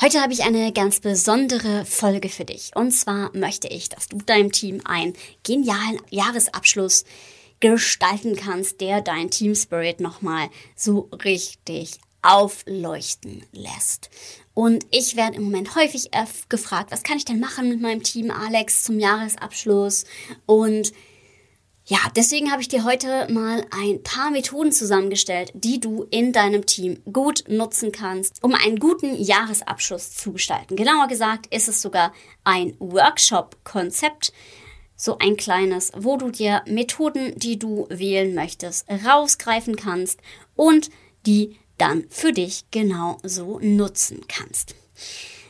Heute habe ich eine ganz besondere Folge für dich. Und zwar möchte ich, dass du deinem Team einen genialen Jahresabschluss gestalten kannst, der dein Team Spirit nochmal so richtig aufleuchten lässt. Und ich werde im Moment häufig gefragt, was kann ich denn machen mit meinem Team Alex zum Jahresabschluss? Und ja, deswegen habe ich dir heute mal ein paar Methoden zusammengestellt, die du in deinem Team gut nutzen kannst, um einen guten Jahresabschluss zu gestalten. Genauer gesagt ist es sogar ein Workshop-Konzept, so ein kleines, wo du dir Methoden, die du wählen möchtest, rausgreifen kannst und die dann für dich genau so nutzen kannst.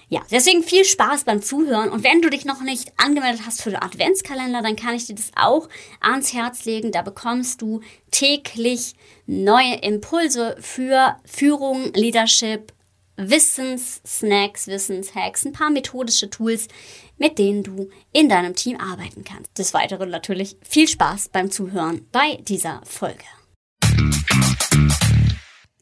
Ja, deswegen viel Spaß beim Zuhören. Und wenn du dich noch nicht angemeldet hast für den Adventskalender, dann kann ich dir das auch ans Herz legen. Da bekommst du täglich neue Impulse für Führung, Leadership, Wissenssnacks, Wissenshacks, ein paar methodische Tools, mit denen du in deinem Team arbeiten kannst. Des Weiteren natürlich viel Spaß beim Zuhören bei dieser Folge.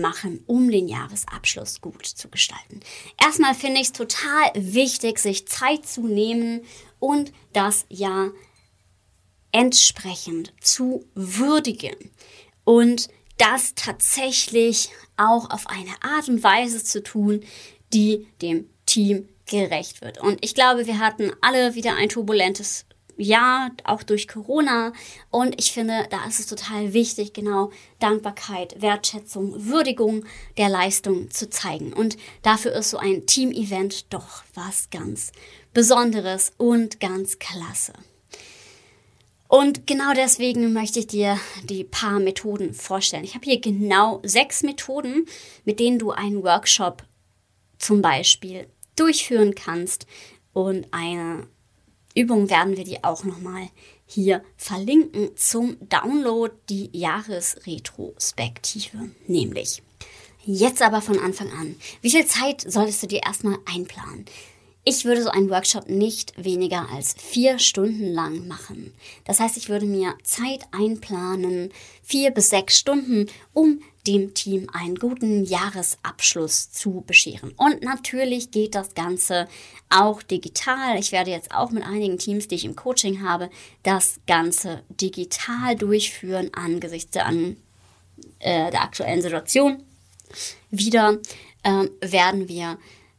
machen, um den Jahresabschluss gut zu gestalten. Erstmal finde ich es total wichtig, sich Zeit zu nehmen und das Jahr entsprechend zu würdigen und das tatsächlich auch auf eine Art und Weise zu tun, die dem Team gerecht wird. Und ich glaube, wir hatten alle wieder ein turbulentes ja, auch durch Corona. Und ich finde, da ist es total wichtig, genau Dankbarkeit, Wertschätzung, Würdigung der Leistung zu zeigen. Und dafür ist so ein Team-Event doch was ganz Besonderes und ganz klasse. Und genau deswegen möchte ich dir die paar Methoden vorstellen. Ich habe hier genau sechs Methoden, mit denen du einen Workshop zum Beispiel durchführen kannst und eine Übung werden wir die auch nochmal hier verlinken zum Download, die Jahresretrospektive, nämlich. Jetzt aber von Anfang an. Wie viel Zeit solltest du dir erstmal einplanen? Ich würde so einen Workshop nicht weniger als vier Stunden lang machen. Das heißt, ich würde mir Zeit einplanen, vier bis sechs Stunden, um dem Team einen guten Jahresabschluss zu bescheren. Und natürlich geht das Ganze auch digital. Ich werde jetzt auch mit einigen Teams, die ich im Coaching habe, das Ganze digital durchführen angesichts der, an, äh, der aktuellen Situation. Wieder äh, werden wir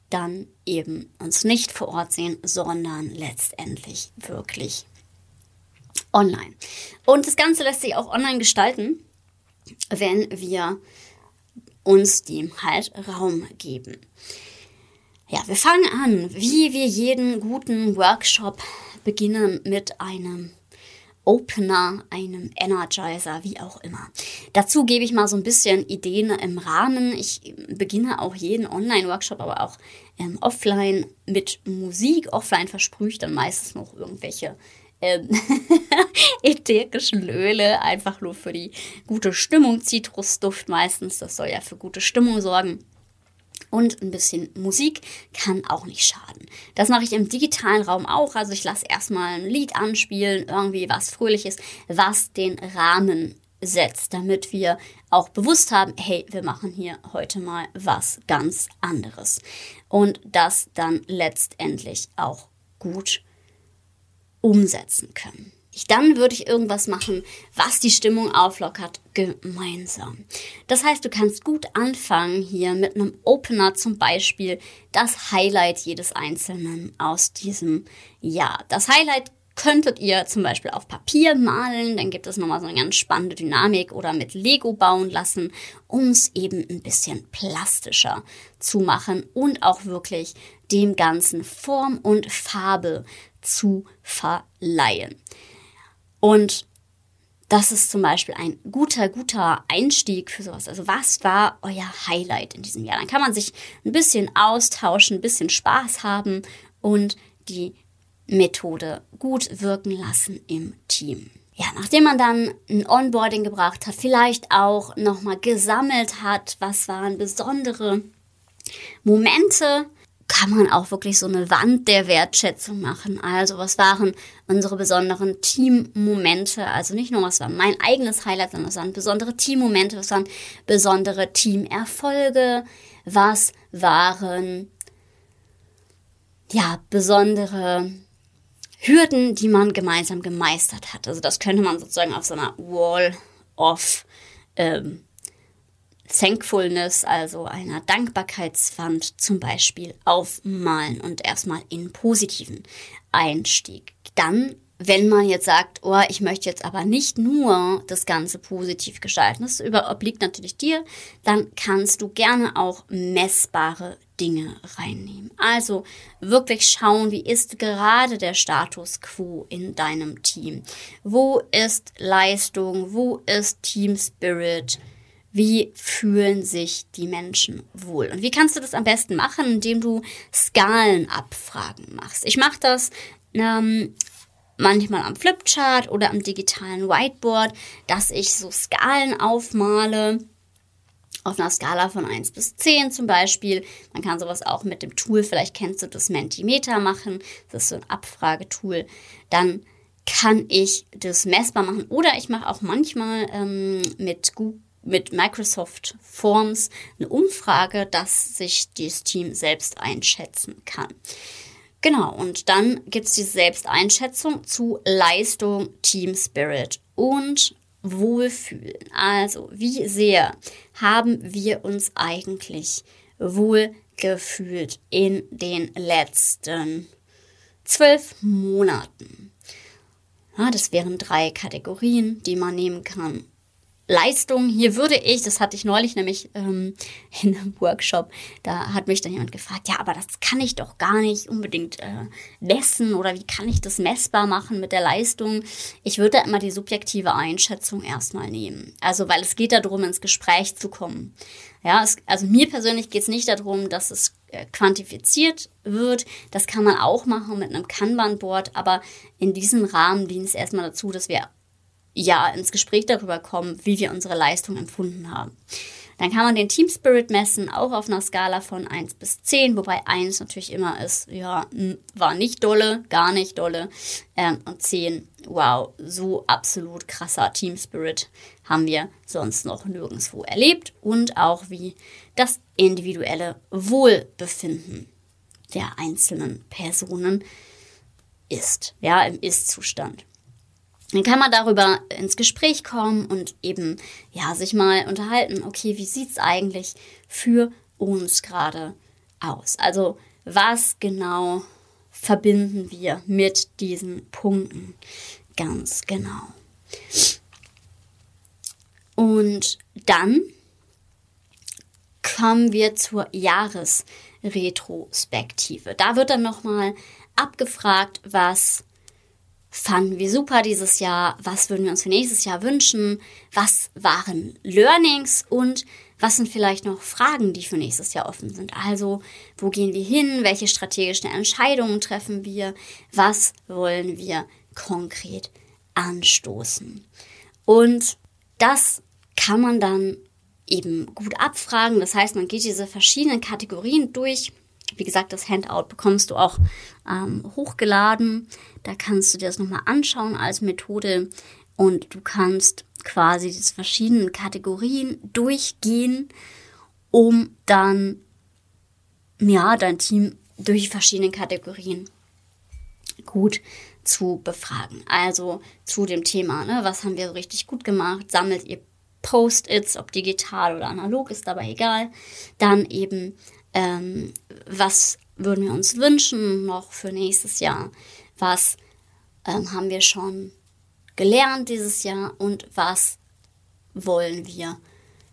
dann eben uns nicht vor Ort sehen, sondern letztendlich wirklich online. Und das Ganze lässt sich auch online gestalten wenn wir uns dem halt Raum geben. Ja, wir fangen an, wie wir jeden guten Workshop beginnen mit einem Opener, einem Energizer, wie auch immer. Dazu gebe ich mal so ein bisschen Ideen im Rahmen. Ich beginne auch jeden Online-Workshop, aber auch ähm, offline mit Musik. Offline versprühe ich dann meistens noch irgendwelche ähm, ätherischen Öle, einfach nur für die gute Stimmung. Zitrusduft meistens, das soll ja für gute Stimmung sorgen. Und ein bisschen Musik kann auch nicht schaden. Das mache ich im digitalen Raum auch. Also ich lasse erstmal ein Lied anspielen, irgendwie was Fröhliches, was den Rahmen setzt, damit wir auch bewusst haben, hey, wir machen hier heute mal was ganz anderes. Und das dann letztendlich auch gut umsetzen können. Ich, dann würde ich irgendwas machen, was die Stimmung auflockert, gemeinsam. Das heißt, du kannst gut anfangen hier mit einem Opener zum Beispiel das Highlight jedes Einzelnen aus diesem Jahr. Das Highlight könntet ihr zum Beispiel auf Papier malen, dann gibt es nochmal so eine ganz spannende Dynamik oder mit Lego bauen lassen, um es eben ein bisschen plastischer zu machen und auch wirklich dem Ganzen Form und Farbe zu verleihen. Und das ist zum Beispiel ein guter, guter Einstieg für sowas. Also was war euer Highlight in diesem Jahr? Dann kann man sich ein bisschen austauschen, ein bisschen Spaß haben und die Methode gut wirken lassen im Team. Ja, nachdem man dann ein Onboarding gebracht hat, vielleicht auch nochmal gesammelt hat, was waren besondere Momente, kann man auch wirklich so eine Wand der Wertschätzung machen. Also was waren unsere besonderen Teammomente? Also nicht nur was war mein eigenes Highlight, sondern was waren besondere Teammomente, was waren besondere Teamerfolge, was waren ja besondere Hürden, die man gemeinsam gemeistert hat. Also das könnte man sozusagen auf so einer Wall of ähm, Thankfulness, also einer Dankbarkeitswand zum Beispiel, aufmalen und erstmal in positiven Einstieg. Dann, wenn man jetzt sagt, oh, ich möchte jetzt aber nicht nur das Ganze positiv gestalten, das obliegt natürlich dir, dann kannst du gerne auch messbare Dinge reinnehmen. Also wirklich schauen, wie ist gerade der Status quo in deinem Team? Wo ist Leistung? Wo ist Team Spirit? Wie fühlen sich die Menschen wohl? Und wie kannst du das am besten machen, indem du Skalenabfragen machst? Ich mache das ähm, manchmal am Flipchart oder am digitalen Whiteboard, dass ich so Skalen aufmale auf einer Skala von 1 bis 10 zum Beispiel. Man kann sowas auch mit dem Tool, vielleicht kennst du das Mentimeter machen. Das ist so ein Abfragetool. Dann kann ich das messbar machen. Oder ich mache auch manchmal ähm, mit Google mit Microsoft Forms eine Umfrage, dass sich das Team selbst einschätzen kann. Genau, und dann gibt es diese Selbsteinschätzung zu Leistung, Team Spirit und Wohlfühlen. Also, wie sehr haben wir uns eigentlich wohlgefühlt in den letzten zwölf Monaten? Ja, das wären drei Kategorien, die man nehmen kann. Leistung. Hier würde ich, das hatte ich neulich nämlich ähm, in einem Workshop, da hat mich dann jemand gefragt, ja, aber das kann ich doch gar nicht unbedingt äh, messen oder wie kann ich das messbar machen mit der Leistung? Ich würde da immer die subjektive Einschätzung erstmal nehmen. Also, weil es geht darum, ins Gespräch zu kommen. Ja, es, also mir persönlich geht es nicht darum, dass es äh, quantifiziert wird. Das kann man auch machen mit einem Kanban-Board, aber in diesem Rahmen dient es erstmal dazu, dass wir ja ins Gespräch darüber kommen, wie wir unsere Leistung empfunden haben. Dann kann man den Team Spirit messen, auch auf einer Skala von 1 bis 10, wobei 1 natürlich immer ist, ja, war nicht dolle, gar nicht dolle. Ähm, und 10, wow, so absolut krasser Team Spirit haben wir sonst noch nirgendwo erlebt. Und auch wie das individuelle Wohlbefinden der einzelnen Personen ist, ja, im Ist-Zustand. Dann kann man darüber ins Gespräch kommen und eben ja sich mal unterhalten, okay, wie sieht es eigentlich für uns gerade aus? Also was genau verbinden wir mit diesen Punkten? Ganz genau. Und dann kommen wir zur Jahresretrospektive. Da wird dann nochmal abgefragt, was fanden wir super dieses Jahr, was würden wir uns für nächstes Jahr wünschen, was waren Learnings und was sind vielleicht noch Fragen, die für nächstes Jahr offen sind. Also, wo gehen wir hin, welche strategischen Entscheidungen treffen wir, was wollen wir konkret anstoßen. Und das kann man dann eben gut abfragen. Das heißt, man geht diese verschiedenen Kategorien durch wie gesagt, das Handout bekommst du auch ähm, hochgeladen. Da kannst du dir das nochmal anschauen als Methode und du kannst quasi diese verschiedenen Kategorien durchgehen, um dann ja dein Team durch die verschiedenen Kategorien gut zu befragen. Also zu dem Thema, ne, was haben wir so richtig gut gemacht? Sammelt ihr Post-its, ob digital oder analog, ist dabei egal. Dann eben ähm, was würden wir uns wünschen noch für nächstes Jahr, was ähm, haben wir schon gelernt dieses Jahr und was wollen wir,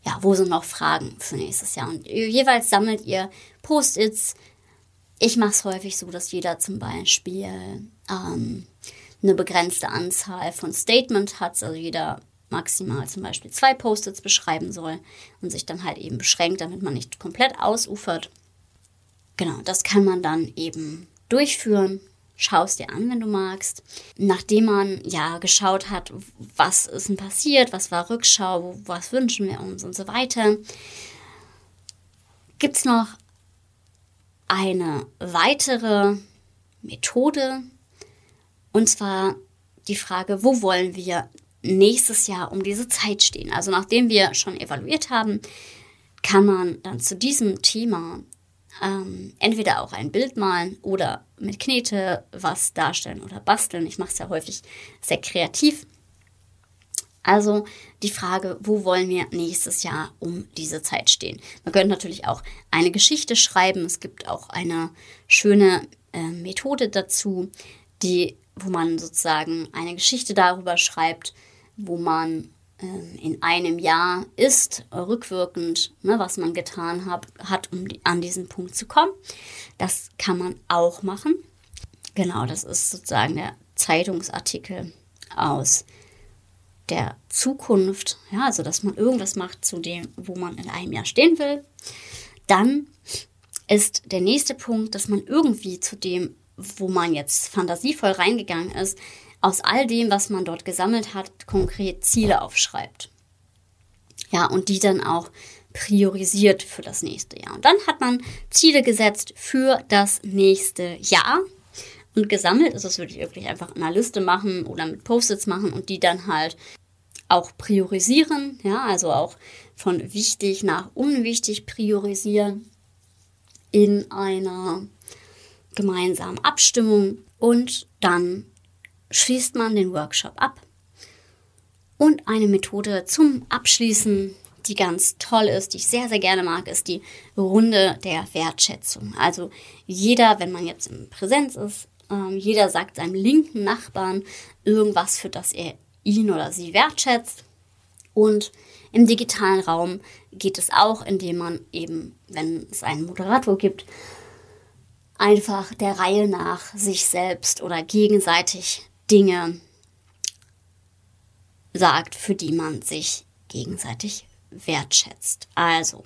ja, wo sind noch Fragen für nächstes Jahr. Und jeweils sammelt ihr Post-its. Ich mache es häufig so, dass jeder zum Beispiel ähm, eine begrenzte Anzahl von Statement hat, also jeder maximal zum Beispiel zwei Post-its beschreiben soll und sich dann halt eben beschränkt, damit man nicht komplett ausufert. Genau, das kann man dann eben durchführen schau es dir an, wenn du magst. Nachdem man ja geschaut hat, was ist denn passiert, was war Rückschau, was wünschen wir uns und so weiter, gibt es noch eine weitere Methode, und zwar die Frage, wo wollen wir nächstes Jahr um diese Zeit stehen? Also nachdem wir schon evaluiert haben, kann man dann zu diesem Thema ähm, entweder auch ein Bild malen oder mit Knete was darstellen oder basteln. Ich mache es ja häufig sehr kreativ. Also die Frage, wo wollen wir nächstes Jahr um diese Zeit stehen? Man könnte natürlich auch eine Geschichte schreiben. Es gibt auch eine schöne äh, Methode dazu, die, wo man sozusagen eine Geschichte darüber schreibt, wo man ähm, in einem Jahr ist, rückwirkend, ne, was man getan hab, hat, um die, an diesen Punkt zu kommen. Das kann man auch machen. Genau, das ist sozusagen der Zeitungsartikel aus der Zukunft. Ja, also dass man irgendwas macht zu dem, wo man in einem Jahr stehen will. Dann ist der nächste Punkt, dass man irgendwie zu dem, wo man jetzt fantasievoll reingegangen ist, aus all dem, was man dort gesammelt hat, konkret Ziele aufschreibt. Ja, und die dann auch priorisiert für das nächste Jahr. Und dann hat man Ziele gesetzt für das nächste Jahr. Und gesammelt ist das würde ich wirklich einfach in einer Liste machen oder mit Post-its machen und die dann halt auch priorisieren. Ja, also auch von wichtig nach unwichtig priorisieren in einer gemeinsamen Abstimmung und dann schließt man den Workshop ab. Und eine Methode zum Abschließen, die ganz toll ist, die ich sehr, sehr gerne mag, ist die Runde der Wertschätzung. Also jeder, wenn man jetzt in Präsenz ist, ähm, jeder sagt seinem linken Nachbarn irgendwas, für das er ihn oder sie wertschätzt. Und im digitalen Raum geht es auch, indem man eben, wenn es einen Moderator gibt, einfach der Reihe nach sich selbst oder gegenseitig Dinge sagt, für die man sich gegenseitig wertschätzt. Also,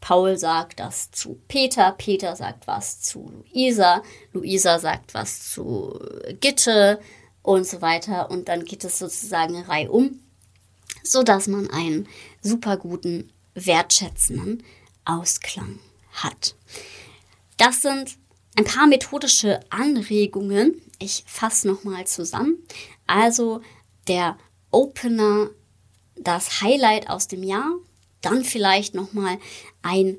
Paul sagt das zu Peter, Peter sagt was zu Luisa, Luisa sagt was zu Gitte und so weiter. Und dann geht es sozusagen reihum, sodass man einen super guten, wertschätzenden Ausklang hat. Das sind ein paar methodische Anregungen, ich fasse nochmal zusammen. Also der Opener, das Highlight aus dem Jahr, dann vielleicht nochmal ein,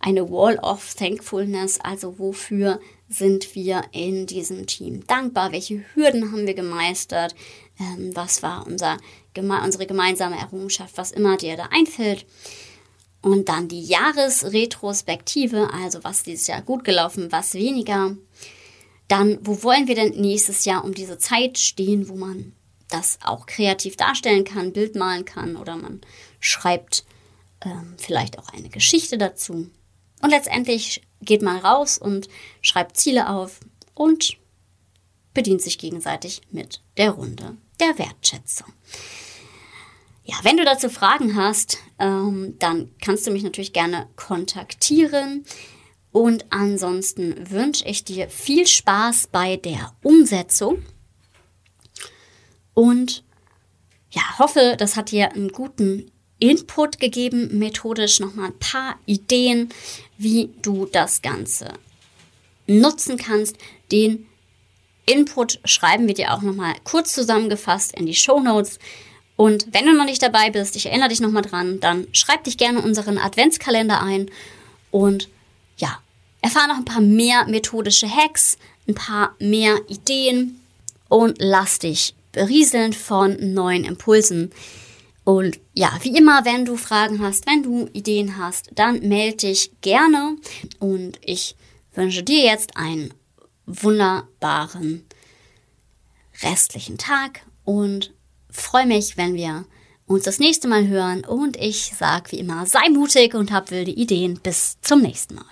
eine Wall of Thankfulness, also wofür sind wir in diesem Team dankbar, welche Hürden haben wir gemeistert, ähm, was war unser, unsere gemeinsame Errungenschaft, was immer dir da einfällt. Und dann die Jahresretrospektive, also was dieses Jahr gut gelaufen, was weniger. Dann, wo wollen wir denn nächstes Jahr um diese Zeit stehen, wo man das auch kreativ darstellen kann, Bild malen kann oder man schreibt ähm, vielleicht auch eine Geschichte dazu. Und letztendlich geht man raus und schreibt Ziele auf und bedient sich gegenseitig mit der Runde der Wertschätzung. Ja, wenn du dazu Fragen hast, ähm, dann kannst du mich natürlich gerne kontaktieren. Und ansonsten wünsche ich dir viel Spaß bei der Umsetzung und ja, hoffe, das hat dir einen guten Input gegeben, methodisch nochmal ein paar Ideen, wie du das Ganze nutzen kannst. Den Input schreiben wir dir auch nochmal kurz zusammengefasst in die Show Notes. Und wenn du noch nicht dabei bist, ich erinnere dich nochmal dran, dann schreib dich gerne unseren Adventskalender ein und ja, erfahr noch ein paar mehr methodische Hacks, ein paar mehr Ideen und lass dich berieseln von neuen Impulsen. Und ja, wie immer, wenn du Fragen hast, wenn du Ideen hast, dann melde dich gerne. Und ich wünsche dir jetzt einen wunderbaren restlichen Tag und freue mich, wenn wir uns das nächste Mal hören. Und ich sage wie immer, sei mutig und hab wilde Ideen. Bis zum nächsten Mal.